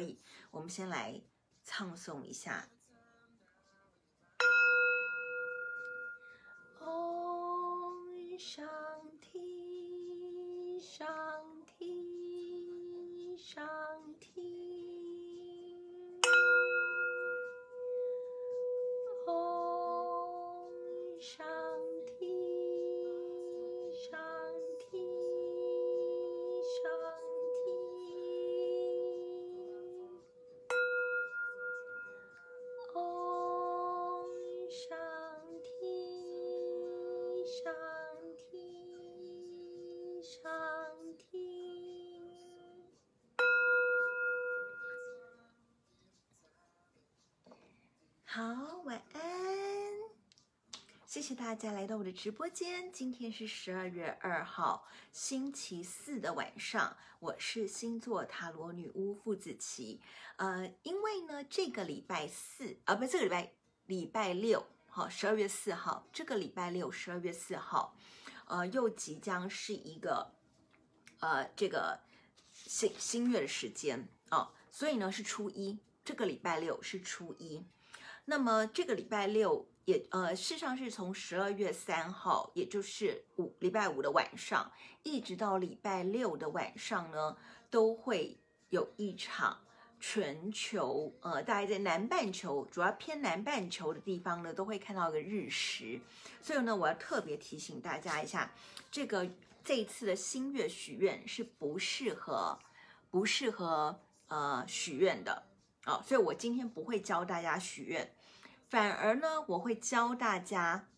以我们先来唱诵一下。哦，上提，上提，上好，晚安。谢谢大家来到我的直播间。今天是十二月二号，星期四的晚上。我是星座塔罗女巫傅子琪。呃，因为呢，这个礼拜四啊，不，这个礼拜礼拜六，好，十二月四号，这个礼拜六，十二月四号，呃，又即将是一个呃这个新新月的时间啊，所以呢是初一，这个礼拜六是初一。那么这个礼拜六也呃，事实上是从十二月三号，也就是五礼拜五的晚上，一直到礼拜六的晚上呢，都会有一场全球呃，大概在南半球，主要偏南半球的地方呢，都会看到一个日食。所以呢，我要特别提醒大家一下，这个这一次的新月许愿是不适合不适合呃许愿的啊，哦，所以我今天不会教大家许愿。反而呢，我会教大家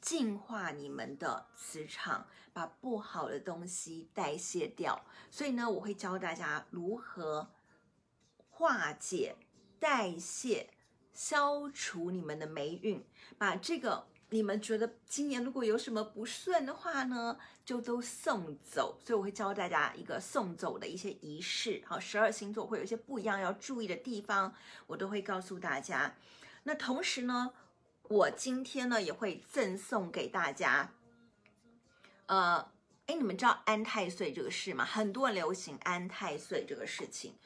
净化你们的磁场，把不好的东西代谢掉。所以呢，我会教大家如何化解、代谢、消除你们的霉运，把这个你们觉得今年如果有什么不顺的话呢，就都送走。所以我会教大家一个送走的一些仪式。好，十二星座会有一些不一样要注意的地方，我都会告诉大家。那同时呢，我今天呢也会赠送给大家，呃，哎，你们知道安太岁这个事吗？很多人流行安太岁这个事情，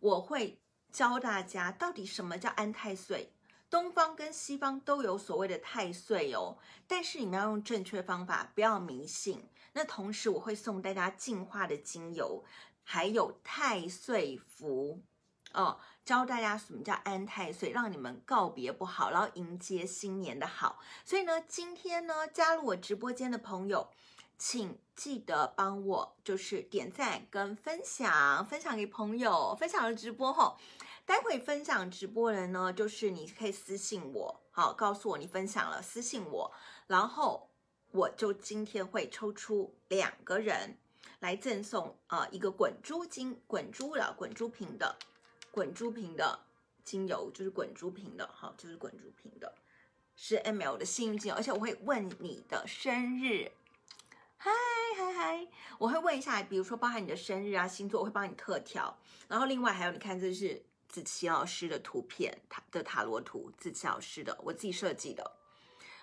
我会教大家到底什么叫安太岁。东方跟西方都有所谓的太岁哦，但是你们要用正确方法，不要迷信。那同时我会送大家净化的精油，还有太岁符哦。教大家什么叫安太岁，让你们告别不好，然后迎接新年的好。所以呢，今天呢，加入我直播间的朋友，请记得帮我就是点赞跟分享，分享给朋友，分享了直播后，待会分享直播人呢，就是你可以私信我，好，告诉我你分享了，私信我，然后我就今天会抽出两个人来赠送、呃、一个滚珠金滚珠的滚珠瓶的。滚珠瓶的精油就是滚珠瓶的，好，就是滚珠瓶的，是 ml 的幸运精油，而且我会问你的生日，嗨嗨嗨，我会问一下，比如说包含你的生日啊、星座，我会帮你特调。然后另外还有，你看这是子琪老师的图片，塔的塔罗图，子琪老师的，我自己设计的，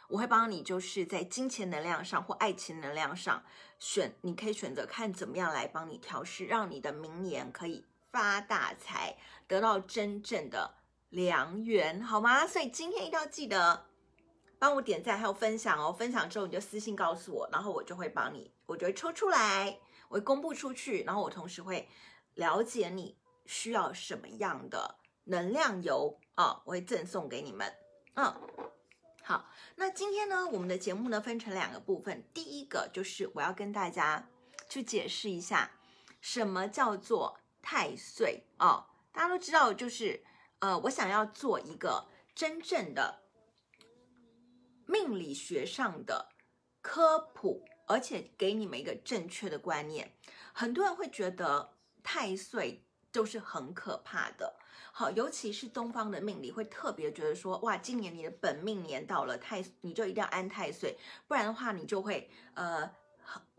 我会帮你就是在金钱能量上或爱情能量上选，你可以选择看怎么样来帮你调试，让你的明年可以。发大财，得到真正的良缘，好吗？所以今天一定要记得帮我点赞，还有分享哦。分享之后你就私信告诉我，然后我就会帮你，我就会抽出来，我会公布出去，然后我同时会了解你需要什么样的能量油啊，我会赠送给你们。嗯，好，那今天呢，我们的节目呢分成两个部分，第一个就是我要跟大家去解释一下什么叫做。太岁哦，大家都知道，就是呃，我想要做一个真正的命理学上的科普，而且给你们一个正确的观念。很多人会觉得太岁都是很可怕的，好，尤其是东方的命理会特别觉得说，哇，今年你的本命年到了，太你就一定要安太岁，不然的话你就会呃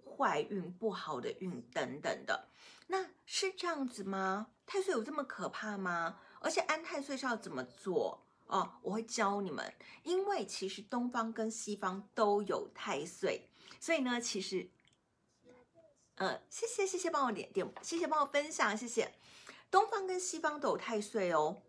坏运不好的运等等的。那是这样子吗？太岁有这么可怕吗？而且安太岁是要怎么做哦？我会教你们，因为其实东方跟西方都有太岁，所以呢，其实，呃，谢谢谢谢帮我点点，谢谢帮我分享，谢谢。东方跟西方都有太岁哦。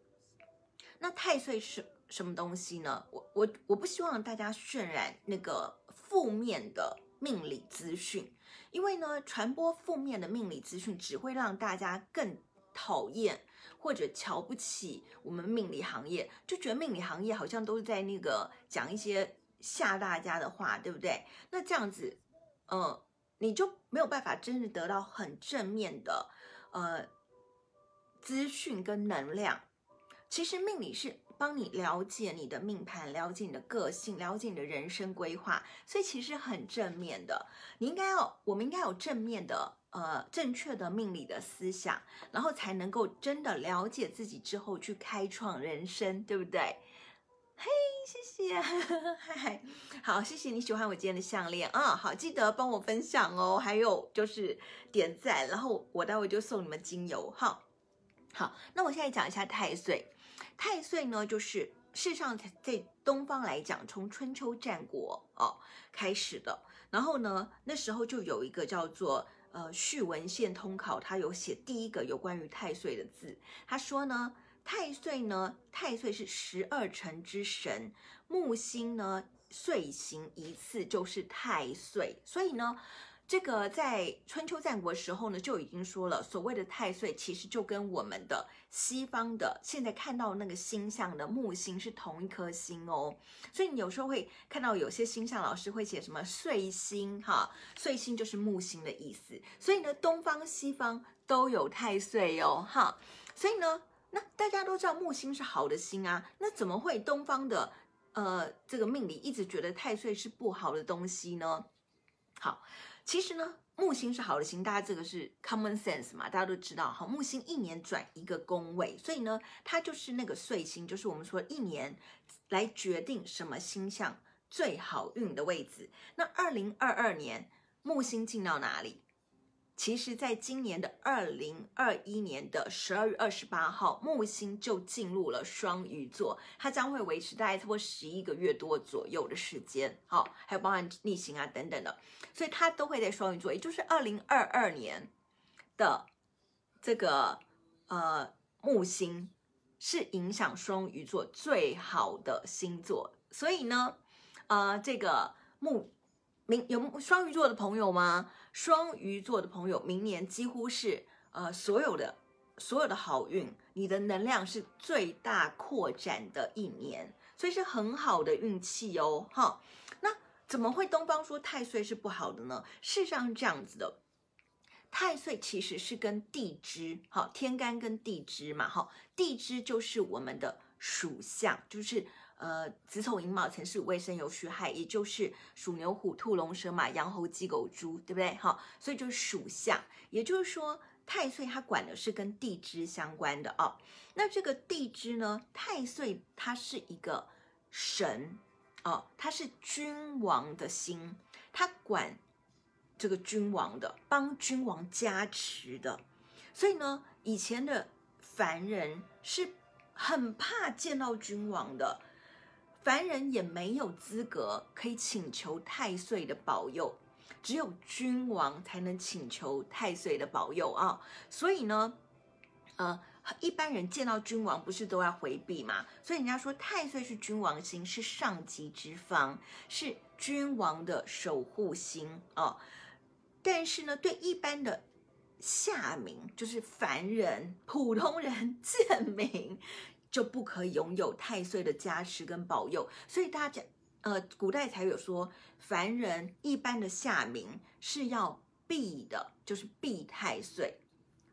那太岁是什么东西呢？我我我不希望大家渲染那个负面的命理资讯，因为呢，传播负面的命理资讯只会让大家更讨厌或者瞧不起我们命理行业，就觉得命理行业好像都是在那个讲一些吓大家的话，对不对？那这样子，呃，你就没有办法真正得到很正面的呃资讯跟能量。其实命理是帮你了解你的命盘，了解你的个性，了解你的人生规划，所以其实很正面的。你应该要，我们应该有正面的，呃，正确的命理的思想，然后才能够真的了解自己之后去开创人生，对不对？嘿，谢谢，嗨，好，谢谢你喜欢我今天的项链啊，好，记得帮我分享哦，还有就是点赞，然后我待会就送你们精油，好，好，那我现在讲一下太岁。太岁呢，就是事实上在东方来讲，从春秋战国哦开始的。然后呢，那时候就有一个叫做呃《续文献通考》，他有写第一个有关于太岁的字。他说呢，太岁呢，太岁是十二辰之神，木星呢岁行一次就是太岁，所以呢。这个在春秋战国时候呢，就已经说了，所谓的太岁其实就跟我们的西方的现在看到那个星象的木星是同一颗星哦。所以你有时候会看到有些星象老师会写什么岁星哈，岁星就是木星的意思。所以呢，东方西方都有太岁哦哈。所以呢，那大家都知道木星是好的星啊，那怎么会东方的呃这个命理一直觉得太岁是不好的东西呢？好。其实呢，木星是好的星，大家这个是 common sense 嘛，大家都知道。哈，木星一年转一个宫位，所以呢，它就是那个岁星，就是我们说一年来决定什么星象最好运的位置。那二零二二年木星进到哪里？其实，在今年的二零二一年的十二月二十八号，木星就进入了双鱼座，它将会维持大概差不多十一个月多左右的时间。好，还有包含逆行啊等等的，所以它都会在双鱼座，也就是二零二二年的这个呃木星是影响双鱼座最好的星座。所以呢，呃，这个木。明有双鱼座的朋友吗？双鱼座的朋友，明年几乎是呃所有的所有的好运，你的能量是最大扩展的一年，所以是很好的运气哦。哈，那怎么会东方说太岁是不好的呢？事实上是这样子的，太岁其实是跟地支，好，天干跟地支嘛，哈，地支就是我们的属相，就是。呃，子丑寅卯辰巳午未申酉戌亥，也就是属牛、虎、兔、龙、蛇、马、羊、猴、鸡、狗、猪，对不对？好，所以就是属相，也就是说太岁它管的是跟地支相关的哦。那这个地支呢，太岁它是一个神哦，它是君王的星，它管这个君王的，帮君王加持的。所以呢，以前的凡人是很怕见到君王的。凡人也没有资格可以请求太岁的保佑，只有君王才能请求太岁的保佑啊。所以呢，呃，一般人见到君王不是都要回避吗？所以人家说太岁是君王星，是上级之方，是君王的守护星哦。但是呢，对一般的下民，就是凡人、普通人、贱民。就不可以拥有太岁的加持跟保佑，所以大家呃，古代才有说，凡人一般的下民是要避的，就是避太岁，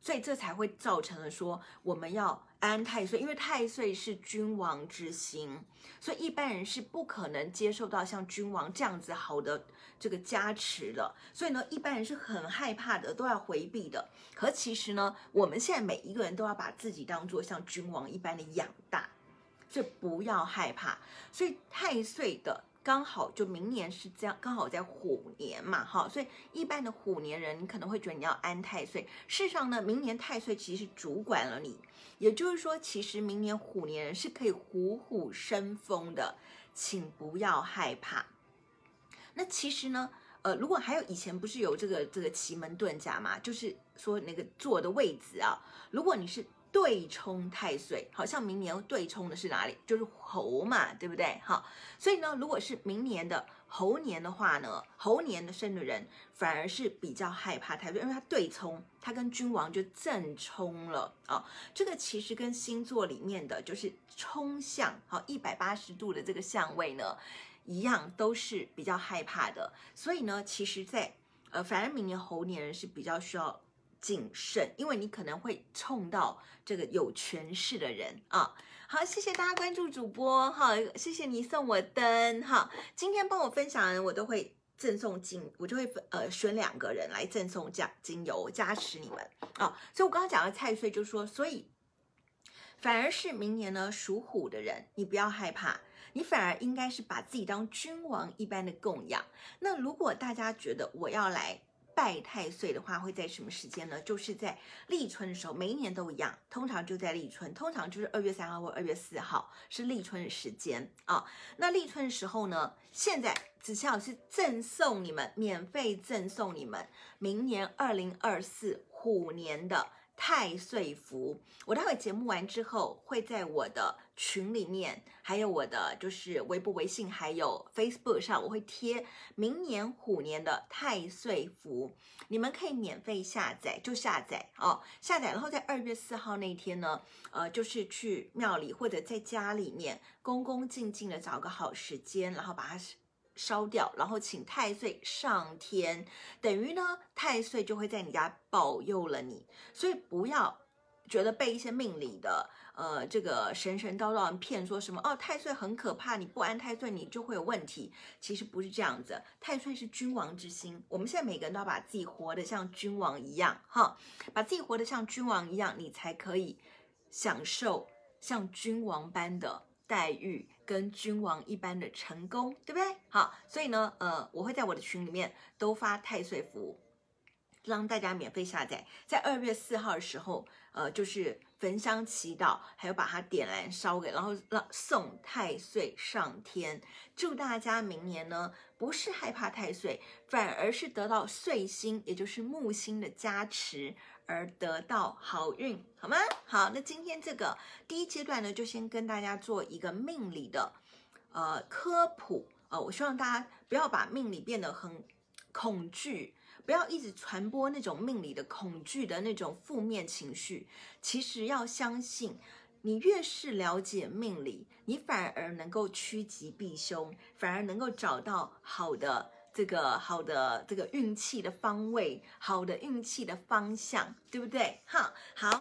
所以这才会造成了说我们要安太岁，因为太岁是君王之星，所以一般人是不可能接受到像君王这样子好的。这个加持的，所以呢，一般人是很害怕的，都要回避的。可其实呢，我们现在每一个人都要把自己当做像君王一般的养大，所以不要害怕。所以太岁的刚好就明年是这样，刚好在虎年嘛，哈。所以一般的虎年人，你可能会觉得你要安太岁。事实上呢，明年太岁其实主管了你，也就是说，其实明年虎年人是可以虎虎生风的，请不要害怕。那其实呢，呃，如果还有以前不是有这个这个奇门遁甲嘛，就是说那个坐的位置啊，如果你是对冲太岁，好像明年对冲的是哪里？就是猴嘛，对不对？好，所以呢，如果是明年的猴年的话呢，猴年的生的人反而是比较害怕太岁，因为它对冲，它跟君王就正冲了啊、哦。这个其实跟星座里面的就是冲相，好一百八十度的这个相位呢，一样都是比较害怕的。所以呢，其实在呃，反而明年猴年人是比较需要。谨慎，因为你可能会冲到这个有权势的人啊。好，谢谢大家关注主播哈，谢谢你送我灯哈。今天帮我分享的人，我都会赠送精，我就会呃选两个人来赠送加精油加持你们啊。所以我刚刚讲的太岁就说，所以反而是明年呢属虎的人，你不要害怕，你反而应该是把自己当君王一般的供养。那如果大家觉得我要来。拜太岁的话会在什么时间呢？就是在立春的时候，每一年都一样，通常就在立春，通常就是二月三号或二月四号是立春的时间啊。那立春的时候呢，现在子琪老师赠送你们，免费赠送你们明年二零二四虎年的。太岁符，我待会节目完之后，会在我的群里面，还有我的就是微博、微信，还有 Facebook 上，我会贴明年虎年的太岁符，你们可以免费下载，就下载哦，下载，然后在二月四号那天呢，呃，就是去庙里或者在家里面，恭恭敬敬的找个好时间，然后把它。烧掉，然后请太岁上天，等于呢，太岁就会在你家保佑了你。所以不要觉得被一些命理的呃这个神神叨叨骗，说什么哦太岁很可怕，你不安太岁你就会有问题。其实不是这样子，太岁是君王之星，我们现在每个人都要把自己活得像君王一样哈，把自己活得像君王一样，你才可以享受像君王般的待遇。跟君王一般的成功，对不对？好，所以呢，呃，我会在我的群里面都发太岁符，让大家免费下载。在二月四号的时候，呃，就是焚香祈祷，还有把它点燃烧给，然后让送太岁上天。祝大家明年呢，不是害怕太岁，反而是得到岁星，也就是木星的加持。而得到好运，好吗？好，那今天这个第一阶段呢，就先跟大家做一个命理的呃科普呃，我希望大家不要把命理变得很恐惧，不要一直传播那种命理的恐惧的那种负面情绪。其实要相信，你越是了解命理，你反而能够趋吉避凶，反而能够找到好的。这个好的，这个运气的方位，好的运气的方向，对不对？哈，好。